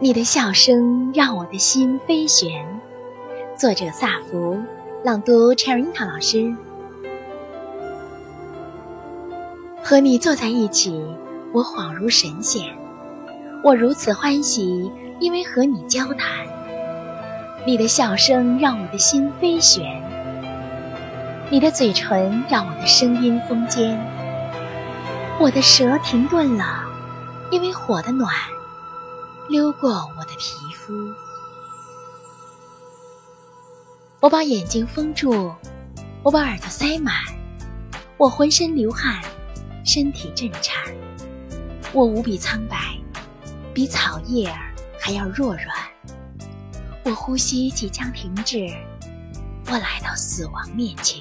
你的笑声让我的心飞旋。作者：萨福，朗读：Cherita 老师。和你坐在一起，我恍如神仙。我如此欢喜，因为和你交谈。你的笑声让我的心飞旋，你的嘴唇让我的声音疯尖。我的舌停顿了，因为火的暖溜过我的皮肤。我把眼睛封住，我把耳朵塞满，我浑身流汗，身体震颤，我无比苍白。比草叶儿还要弱软，我呼吸即将停止，我来到死亡面前。